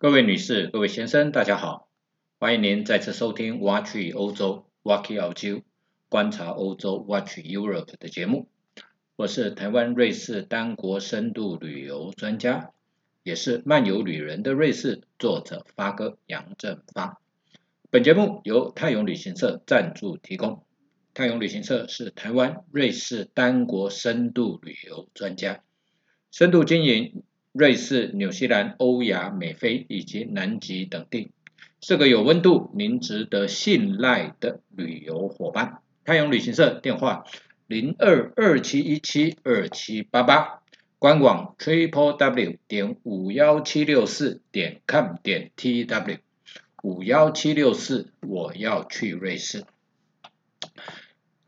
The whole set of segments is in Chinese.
各位女士、各位先生，大家好，欢迎您再次收听《Watch 欧洲 Walk 澳洲观察欧洲 Watch Europe》的节目。我是台湾瑞士单国深度旅游专家，也是漫游旅人的瑞士作者发哥杨振发。本节目由泰永旅行社赞助提供。泰永旅行社是台湾瑞士单国深度旅游专家，深度经营。瑞士、纽西兰、欧亚、美非以及南极等地，是个有温度、您值得信赖的旅游伙伴。太阳旅行社电话零二二七一七二七八八，官网 triple w 点五幺七六四点 com 点 t w 五幺七六四，我要去瑞士。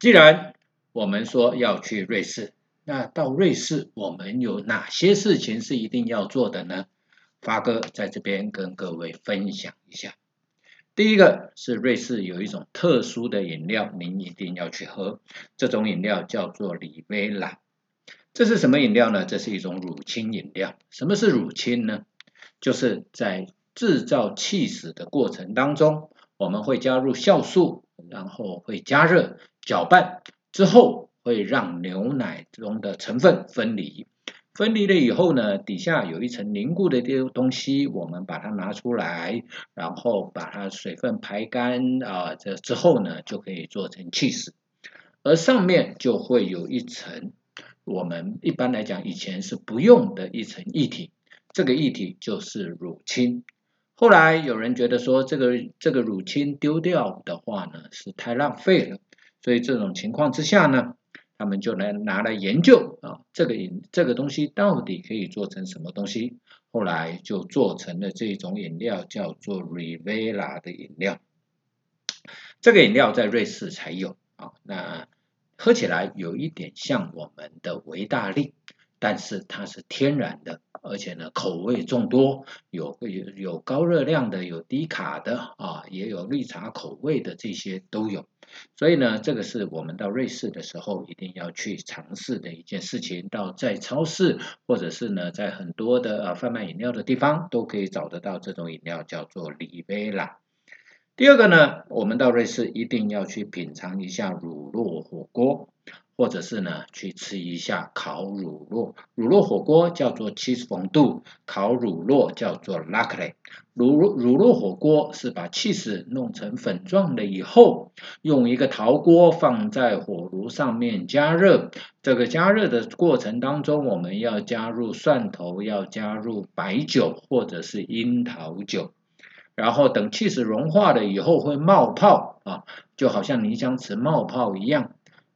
既然我们说要去瑞士。那到瑞士，我们有哪些事情是一定要做的呢？发哥在这边跟各位分享一下。第一个是瑞士有一种特殊的饮料，您一定要去喝。这种饮料叫做里维拉。这是什么饮料呢？这是一种乳清饮料。什么是乳清呢？就是在制造气死的过程当中，我们会加入酵素，然后会加热搅拌之后。会让牛奶中的成分分离，分离了以后呢，底下有一层凝固的这东西，我们把它拿出来，然后把它水分排干啊，这之后呢，就可以做成 cheese，而上面就会有一层我们一般来讲以前是不用的一层液体，这个液体就是乳清。后来有人觉得说，这个这个乳清丢掉的话呢，是太浪费了，所以这种情况之下呢。他们就来拿来研究啊，这个饮这个东西到底可以做成什么东西？后来就做成了这种饮料，叫做 Rivera 的饮料。这个饮料在瑞士才有啊，那喝起来有一点像我们的维大利，但是它是天然的，而且呢口味众多，有有有高热量的，有低卡的啊，也有绿茶口味的，这些都有。所以呢，这个是我们到瑞士的时候一定要去尝试的一件事情。到在超市或者是呢，在很多的呃贩卖饮料的地方都可以找得到这种饮料，叫做里贝拉。第二个呢，我们到瑞士一定要去品尝一下乳酪火锅。或者是呢，去吃一下烤乳酪，乳酪火锅叫做 cheese fondue，烤乳酪叫做 l u c k l y 乳乳酪火锅是把 cheese 弄成粉状了以后，用一个陶锅放在火炉上面加热。这个加热的过程当中，我们要加入蒜头，要加入白酒或者是樱桃酒，然后等 cheese 融化了以后会冒泡啊，就好像泥浆池冒泡一样。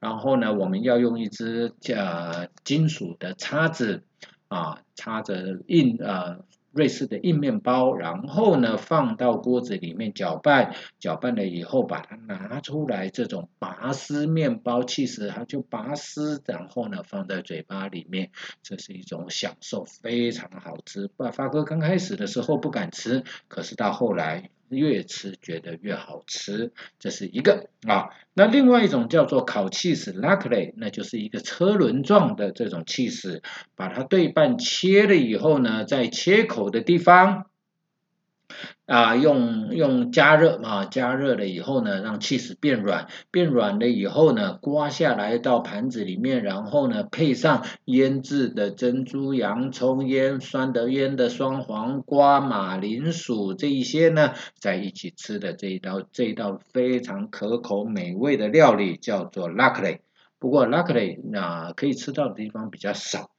然后呢，我们要用一支呃金属的叉子啊，插着硬呃瑞士的硬面包，然后呢放到锅子里面搅拌，搅拌了以后把它拿出来，这种拔丝面包，其实它就拔丝，然后呢放在嘴巴里面，这是一种享受，非常好吃。发发哥刚开始的时候不敢吃，可是到后来。越吃觉得越好吃，这是一个啊。那另外一种叫做烤 cheese l u c k l y 那就是一个车轮状的这种 cheese，，把它对半切了以后呢，在切口的地方。啊，用用加热啊，加热了以后呢，让气 h 变软，变软了以后呢，刮下来到盘子里面，然后呢，配上腌制的珍珠洋葱、腌酸的腌的双黄瓜、马铃薯这一些呢，在一起吃的这一道这一道非常可口美味的料理叫做 luckily。不过 luckily 那可以吃到的地方比较少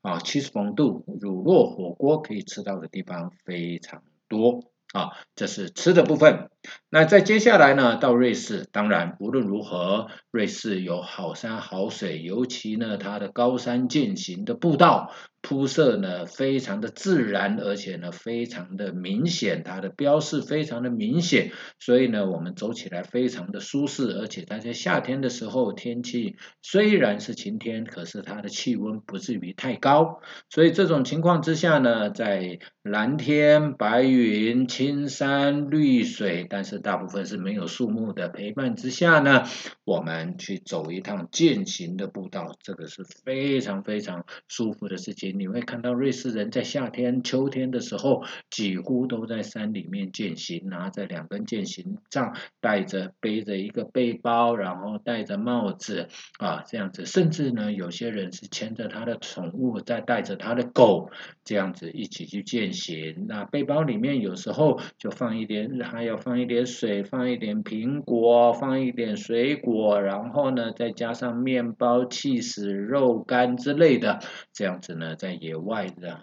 啊，七十风度乳酪火锅可以吃到的地方非常。多啊，这是吃的部分。那在接下来呢，到瑞士，当然无论如何，瑞士有好山好水，尤其呢，它的高山践行的步道。铺设呢非常的自然，而且呢非常的明显，它的标示非常的明显，所以呢我们走起来非常的舒适，而且它在夏天的时候天气虽然是晴天，可是它的气温不至于太高，所以这种情况之下呢，在蓝天白云、青山绿水，但是大部分是没有树木的陪伴之下呢，我们去走一趟践行的步道，这个是非常非常舒服的事情。你会看到瑞士人在夏天、秋天的时候，几乎都在山里面践行，拿着两根践行杖，带着背着一个背包，然后戴着帽子啊，这样子。甚至呢，有些人是牵着他的宠物，再带着他的狗，这样子一起去践行。那背包里面有时候就放一点，还要放一一点水，放一点苹果，放一点水果，然后呢，再加上面包、气死肉干之类的，这样子呢，在野外的。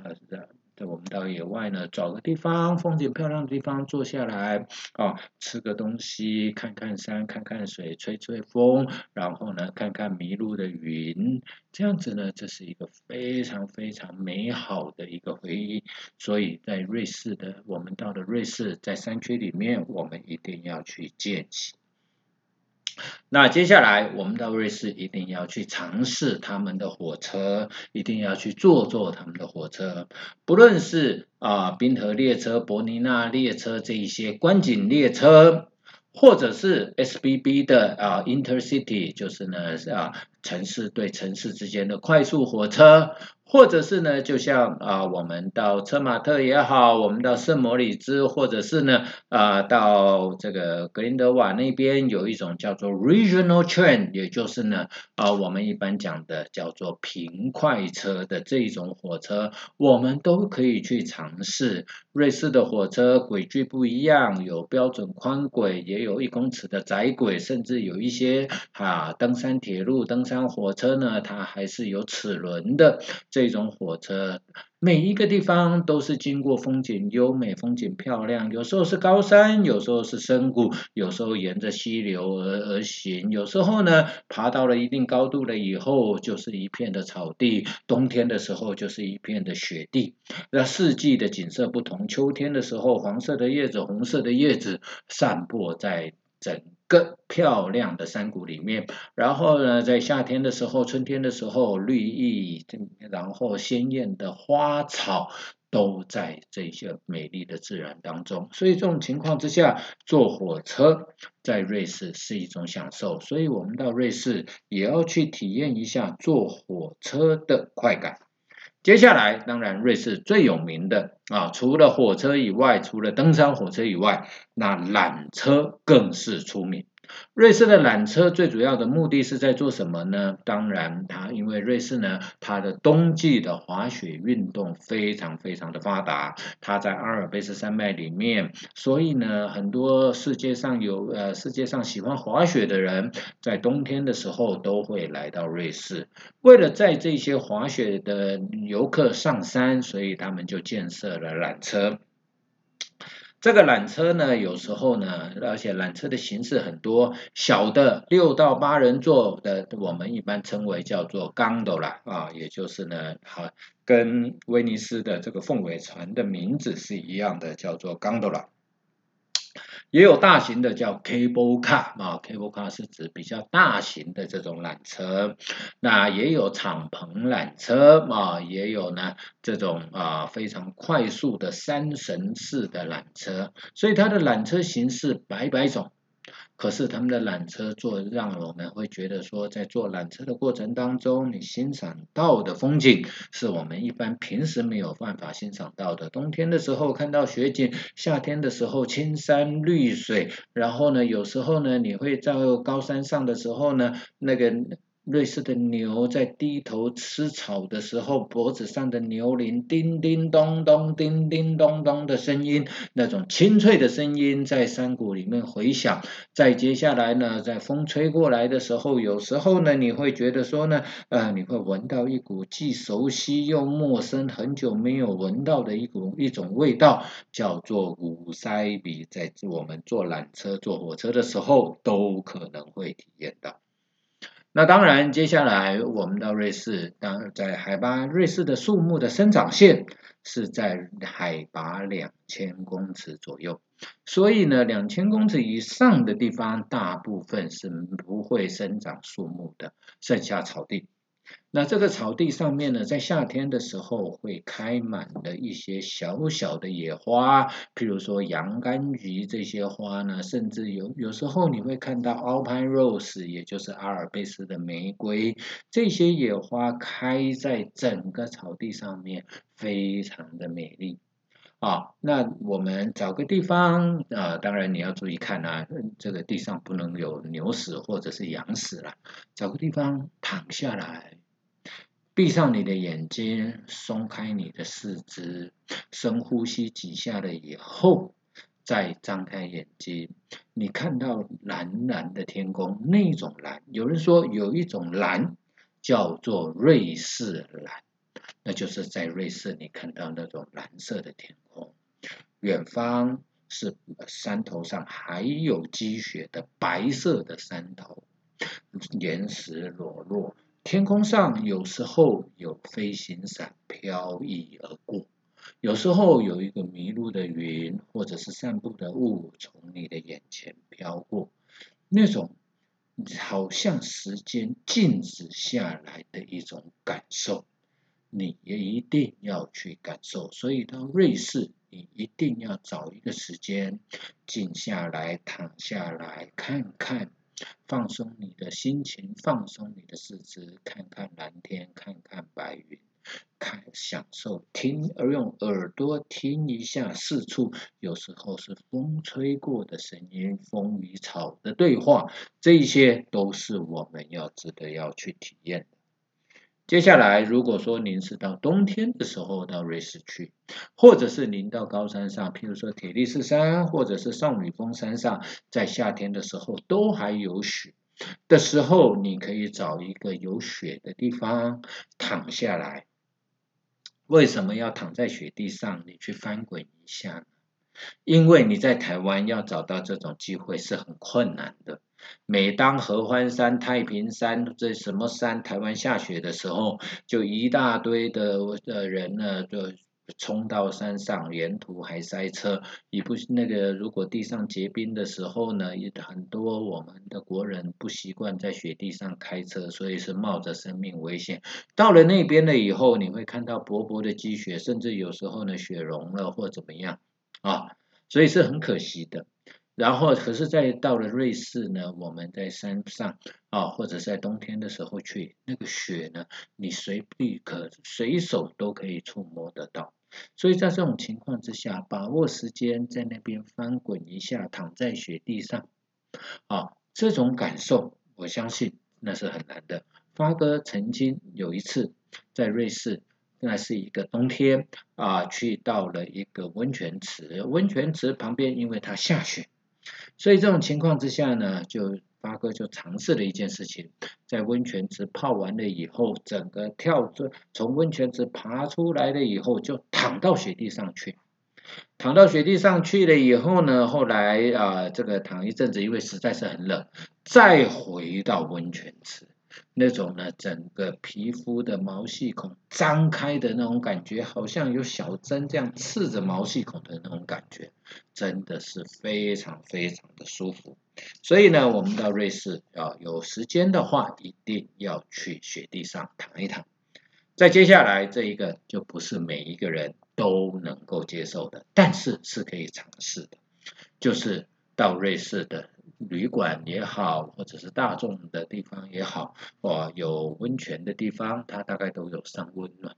我们到野外呢，找个地方，风景漂亮的地方坐下来，啊，吃个东西，看看山，看看水，吹吹风，然后呢，看看迷路的云，这样子呢，这是一个非常非常美好的一个回忆。所以在瑞士的，我们到了瑞士，在山区里面，我们一定要去见习。那接下来我们到瑞士一定要去尝试他们的火车，一定要去坐坐他们的火车，不论是啊冰河列车、伯尼纳列车这一些观景列车，或者是 SBB 的啊 Intercity，就是呢啊城市对城市之间的快速火车。或者是呢，就像啊，我们到车马特也好，我们到圣摩里兹，或者是呢啊，到这个格林德瓦那边有一种叫做 Regional Train，也就是呢啊，我们一般讲的叫做平快车的这种火车，我们都可以去尝试。瑞士的火车轨距不一样，有标准宽轨，也有一公尺的窄轨，甚至有一些啊登山铁路、登山像火车呢，它还是有齿轮的。这这种火车，每一个地方都是经过风景优美、风景漂亮。有时候是高山，有时候是深谷，有时候沿着溪流而而行。有时候呢，爬到了一定高度了以后，就是一片的草地。冬天的时候，就是一片的雪地。那四季的景色不同，秋天的时候，黄色的叶子、红色的叶子散播在整。个漂亮的山谷里面，然后呢，在夏天的时候、春天的时候，绿意，然后鲜艳的花草都在这些美丽的自然当中。所以这种情况之下，坐火车在瑞士是一种享受。所以我们到瑞士也要去体验一下坐火车的快感。接下来，当然，瑞士最有名的啊，除了火车以外，除了登山火车以外，那缆车更是出名。瑞士的缆车最主要的目的是在做什么呢？当然，它因为瑞士呢，它的冬季的滑雪运动非常非常的发达，它在阿尔卑斯山脉里面，所以呢，很多世界上有呃世界上喜欢滑雪的人，在冬天的时候都会来到瑞士，为了载这些滑雪的游客上山，所以他们就建设了缆车。这个缆车呢，有时候呢，而且缆车的形式很多，小的六到八人座的，我们一般称为叫做 gondola 啊，也就是呢，好跟威尼斯的这个凤尾船的名字是一样的，叫做 gondola。也有大型的叫 cable car 啊，cable car 是指比较大型的这种缆车。那也有敞篷缆车啊，也有呢这种啊非常快速的三神式的缆车，所以它的缆车形式百百种。可是他们的缆车坐，让我们会觉得说，在坐缆车的过程当中，你欣赏到的风景是我们一般平时没有办法欣赏到的。冬天的时候看到雪景，夏天的时候青山绿水，然后呢，有时候呢，你会在高山上的时候呢，那个。瑞士的牛在低头吃草的时候，脖子上的牛铃叮叮咚咚、叮叮咚咚的声音，那种清脆的声音在山谷里面回响。再接下来呢，在风吹过来的时候，有时候呢，你会觉得说呢，呃，你会闻到一股既熟悉又陌生、很久没有闻到的一股一种味道，叫做五塞比，在我们坐缆车、坐火车的时候都可能会体验到。那当然，接下来我们到瑞士，当在海拔，瑞士的树木的生长线是在海拔两千公尺左右，所以呢，两千公尺以上的地方，大部分是不会生长树木的，剩下草地。那这个草地上面呢，在夏天的时候会开满了一些小小的野花，譬如说洋甘菊这些花呢，甚至有有时候你会看到 Alpine Rose，也就是阿尔卑斯的玫瑰，这些野花开在整个草地上面，非常的美丽。啊，那我们找个地方啊，当然你要注意看啊，这个地上不能有牛屎或者是羊屎了。找个地方躺下来，闭上你的眼睛，松开你的四肢，深呼吸几下了以后，再张开眼睛，你看到蓝蓝的天空，那种蓝，有人说有一种蓝叫做瑞士蓝。那就是在瑞士，你看到那种蓝色的天空，远方是山头上还有积雪的白色的山头，岩石裸露，天空上有时候有飞行伞飘逸而过，有时候有一个迷路的云或者是散步的雾从你的眼前飘过，那种好像时间静止下来的一种感受。你也一定要去感受，所以到瑞士，你一定要找一个时间静下来、躺下来，看看，放松你的心情，放松你的四肢，看看蓝天，看看白云，看享受听，而用耳朵听一下四处，有时候是风吹过的声音，风与草的对话，这些都是我们要值得要去体验的。接下来，如果说您是到冬天的时候到瑞士去，或者是您到高山上，譬如说铁力士山或者是少女峰山上，在夏天的时候都还有雪的时候，你可以找一个有雪的地方躺下来。为什么要躺在雪地上？你去翻滚一下，因为你在台湾要找到这种机会是很困难的。每当合欢山、太平山这什么山台湾下雪的时候，就一大堆的的人呢，就冲到山上，沿途还塞车。也不那个，如果地上结冰的时候呢，也很多我们的国人不习惯在雪地上开车，所以是冒着生命危险。到了那边了以后，你会看到薄薄的积雪，甚至有时候呢雪融了或怎么样啊，所以是很可惜的。然后，可是，在到了瑞士呢，我们在山上啊，或者在冬天的时候去，那个雪呢，你随地可随手都可以触摸得到。所以在这种情况之下，把握时间在那边翻滚一下，躺在雪地上，啊，这种感受，我相信那是很难的。发哥曾经有一次在瑞士，那是一个冬天啊，去到了一个温泉池，温泉池旁边，因为它下雪。所以这种情况之下呢，就八哥就尝试了一件事情，在温泉池泡完了以后，整个跳出从温泉池爬出来了以后，就躺到雪地上去，躺到雪地上去了以后呢，后来啊，这个躺一阵子，因为实在是很冷，再回到温泉池。那种呢，整个皮肤的毛细孔张开的那种感觉，好像有小针这样刺着毛细孔的那种感觉，真的是非常非常的舒服。所以呢，我们到瑞士啊，有时间的话，一定要去雪地上躺一躺。再接下来这一个，就不是每一个人都能够接受的，但是是可以尝试的，就是到瑞士的。旅馆也好，或者是大众的地方也好，哦，有温泉的地方，它大概都有上温暖。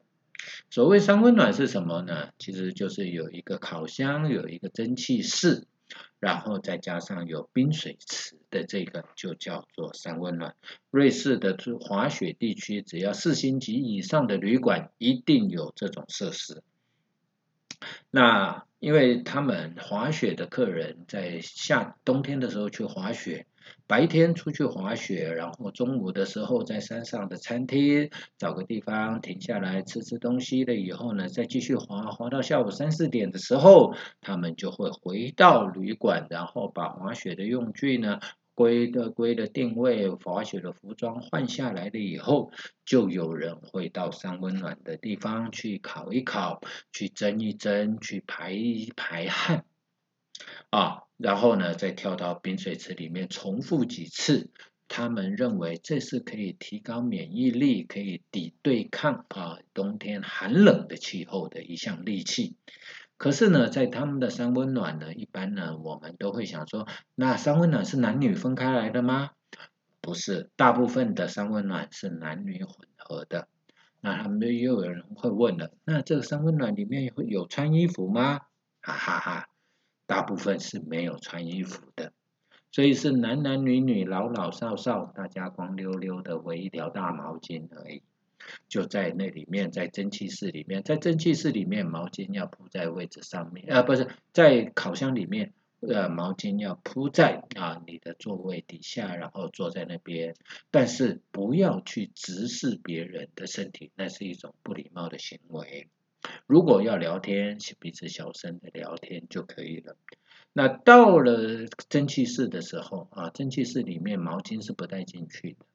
所谓三温暖是什么呢？其实就是有一个烤箱，有一个蒸汽室，然后再加上有冰水池的这个，就叫做三温暖。瑞士的滑雪地区，只要四星级以上的旅馆，一定有这种设施。那因为他们滑雪的客人在夏冬天的时候去滑雪，白天出去滑雪，然后中午的时候在山上的餐厅找个地方停下来吃吃东西了以后呢，再继续滑，滑到下午三四点的时候，他们就会回到旅馆，然后把滑雪的用具呢。归的归的定位，滑雪的服装换下来了以后，就有人会到山温暖的地方去烤一烤，去蒸一蒸，去排一排汗，啊，然后呢再跳到冰水池里面重复几次，他们认为这是可以提高免疫力、可以抵对抗啊冬天寒冷的气候的一项利器。可是呢，在他们的三温暖呢，一般呢，我们都会想说，那三温暖是男女分开来的吗？不是，大部分的三温暖是男女混合的。那他们又有人会问了，那这个三温暖里面会有穿衣服吗？哈哈哈，大部分是没有穿衣服的，所以是男男女女、老老少少，大家光溜溜的围一条大毛巾而已。就在那里面，在蒸汽室里面，在蒸汽室里面，毛巾要铺在位置上面，呃，不是在烤箱里面，呃，毛巾要铺在啊你的座位底下，然后坐在那边，但是不要去直视别人的身体，那是一种不礼貌的行为。如果要聊天，彼此小声的聊天就可以了。那到了蒸汽室的时候啊，蒸汽室里面毛巾是不带进去的。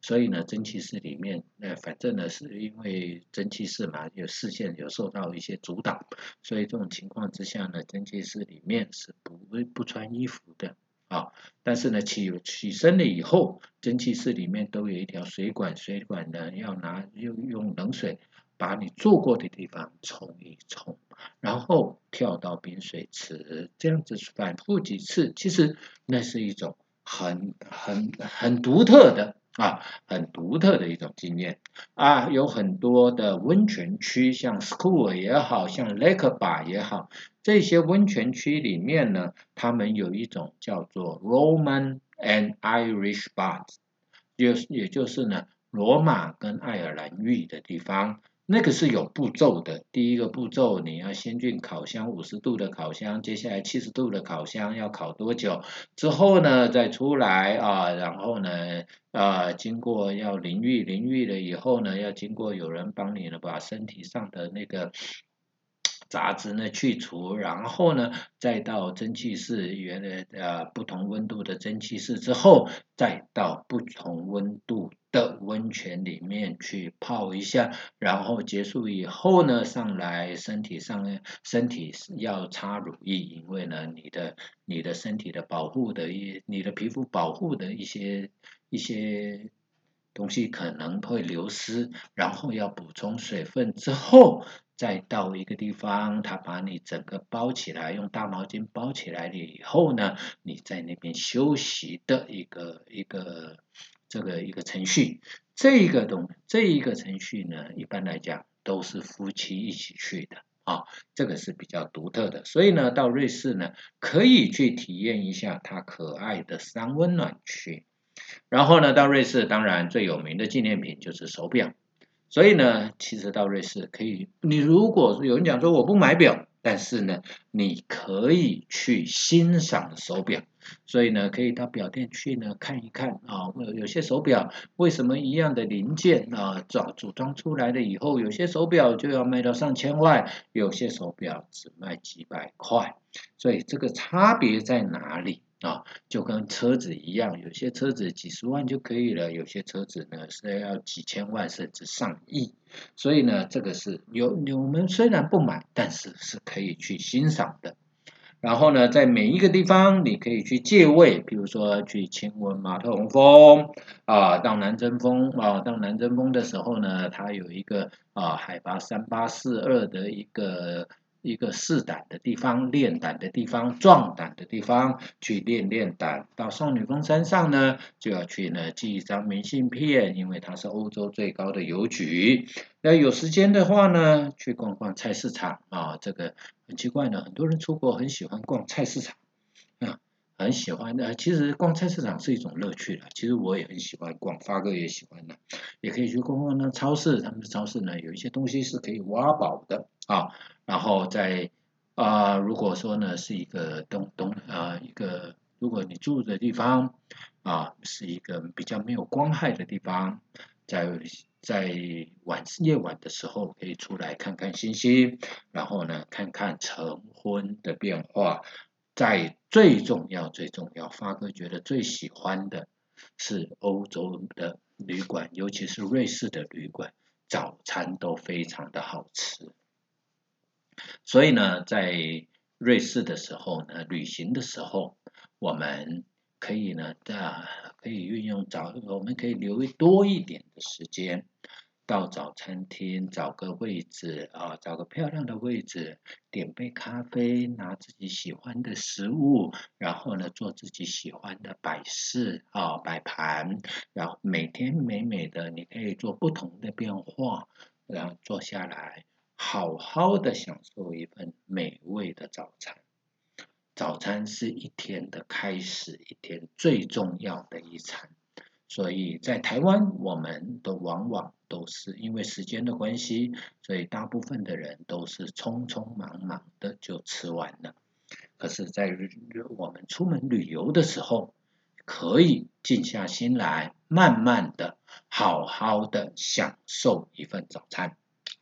所以呢，蒸汽室里面，呃，反正呢，是因为蒸汽室嘛，有视线有受到一些阻挡，所以这种情况之下呢，蒸汽室里面是不会不穿衣服的啊。但是呢，起起身了以后，蒸汽室里面都有一条水管，水管呢要拿用用冷水把你坐过的地方冲一冲，然后跳到冰水池，这样子反复几次，其实那是一种很很很独特的。啊，很独特的一种经验啊，有很多的温泉区，像 School 也好像 Lake Bar 也好，这些温泉区里面呢，他们有一种叫做 Roman and Irish Baths，也也就是呢，罗马跟爱尔兰浴的地方。那个是有步骤的，第一个步骤你要先进烤箱五十度的烤箱，接下来七十度的烤箱要烤多久？之后呢再出来啊，然后呢啊经过要淋浴，淋浴了以后呢要经过有人帮你呢把身体上的那个。杂质呢去除，然后呢，再到蒸汽室，原来呃不同温度的蒸汽室之后，再到不同温度的温泉里面去泡一下，然后结束以后呢，上来身体上身体要擦乳液，因为呢你的你的身体的保护的一你的皮肤保护的一些一些东西可能会流失，然后要补充水分之后。再到一个地方，他把你整个包起来，用大毛巾包起来了以后呢，你在那边休息的一个一个这个一个程序，这一个东这一个程序呢，一般来讲都是夫妻一起去的啊，这个是比较独特的。所以呢，到瑞士呢，可以去体验一下它可爱的三温暖区。然后呢，到瑞士当然最有名的纪念品就是手表。所以呢，其实到瑞士可以，你如果有人讲说我不买表，但是呢，你可以去欣赏手表。所以呢，可以到表店去呢看一看啊，有些手表为什么一样的零件啊，装组装出来了以后，有些手表就要卖到上千万，有些手表只卖几百块，所以这个差别在哪里？啊，就跟车子一样，有些车子几十万就可以了，有些车子呢是要几千万甚至上亿。所以呢，这个是有我们虽然不买，但是是可以去欣赏的。然后呢，在每一个地方你可以去借位，比如说去亲吻马特洪峰啊，到南针峰啊，到南针峰的时候呢，它有一个啊海拔三八四二的一个。一个试胆的地方，练胆的地方，壮胆的地方，去练练胆。到少女峰山上呢，就要去呢寄一张明信片，因为它是欧洲最高的邮局。那有时间的话呢，去逛逛菜市场啊。这个很奇怪呢，很多人出国很喜欢逛菜市场啊，很喜欢的。其实逛菜市场是一种乐趣了。其实我也很喜欢逛，发哥也喜欢的，也可以去逛逛那超市。他们的超市呢，有一些东西是可以挖宝的啊。然后在啊，如果说呢是一个东东啊一个，如果你住的地方啊是一个比较没有光害的地方，在在晚夜晚的时候可以出来看看星星，然后呢看看晨昏的变化。在最重要最重要，发哥觉得最喜欢的是欧洲的旅馆，尤其是瑞士的旅馆，早餐都非常的好吃。所以呢，在瑞士的时候呢，旅行的时候，我们可以呢，啊，可以运用早，我们可以留多一点的时间。到早餐厅找个位置啊，找个漂亮的位置，点杯咖啡，拿自己喜欢的食物，然后呢做自己喜欢的摆饰啊摆盘，然后每天美美的，你可以做不同的变化，然后坐下来好好的享受一份美味的早餐。早餐是一天的开始，一天最重要的一餐。所以在台湾，我们都往往都是因为时间的关系，所以大部分的人都是匆匆忙忙的就吃完了。可是，在我们出门旅游的时候，可以静下心来，慢慢的、好好的享受一份早餐。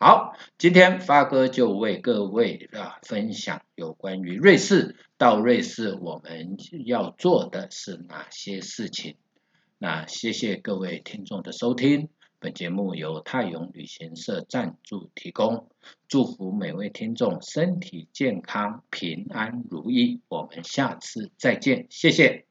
好，今天发哥就为各位啊分享有关于瑞士到瑞士我们要做的是哪些事情。那谢谢各位听众的收听，本节目由泰永旅行社赞助提供，祝福每位听众身体健康、平安如意，我们下次再见，谢谢。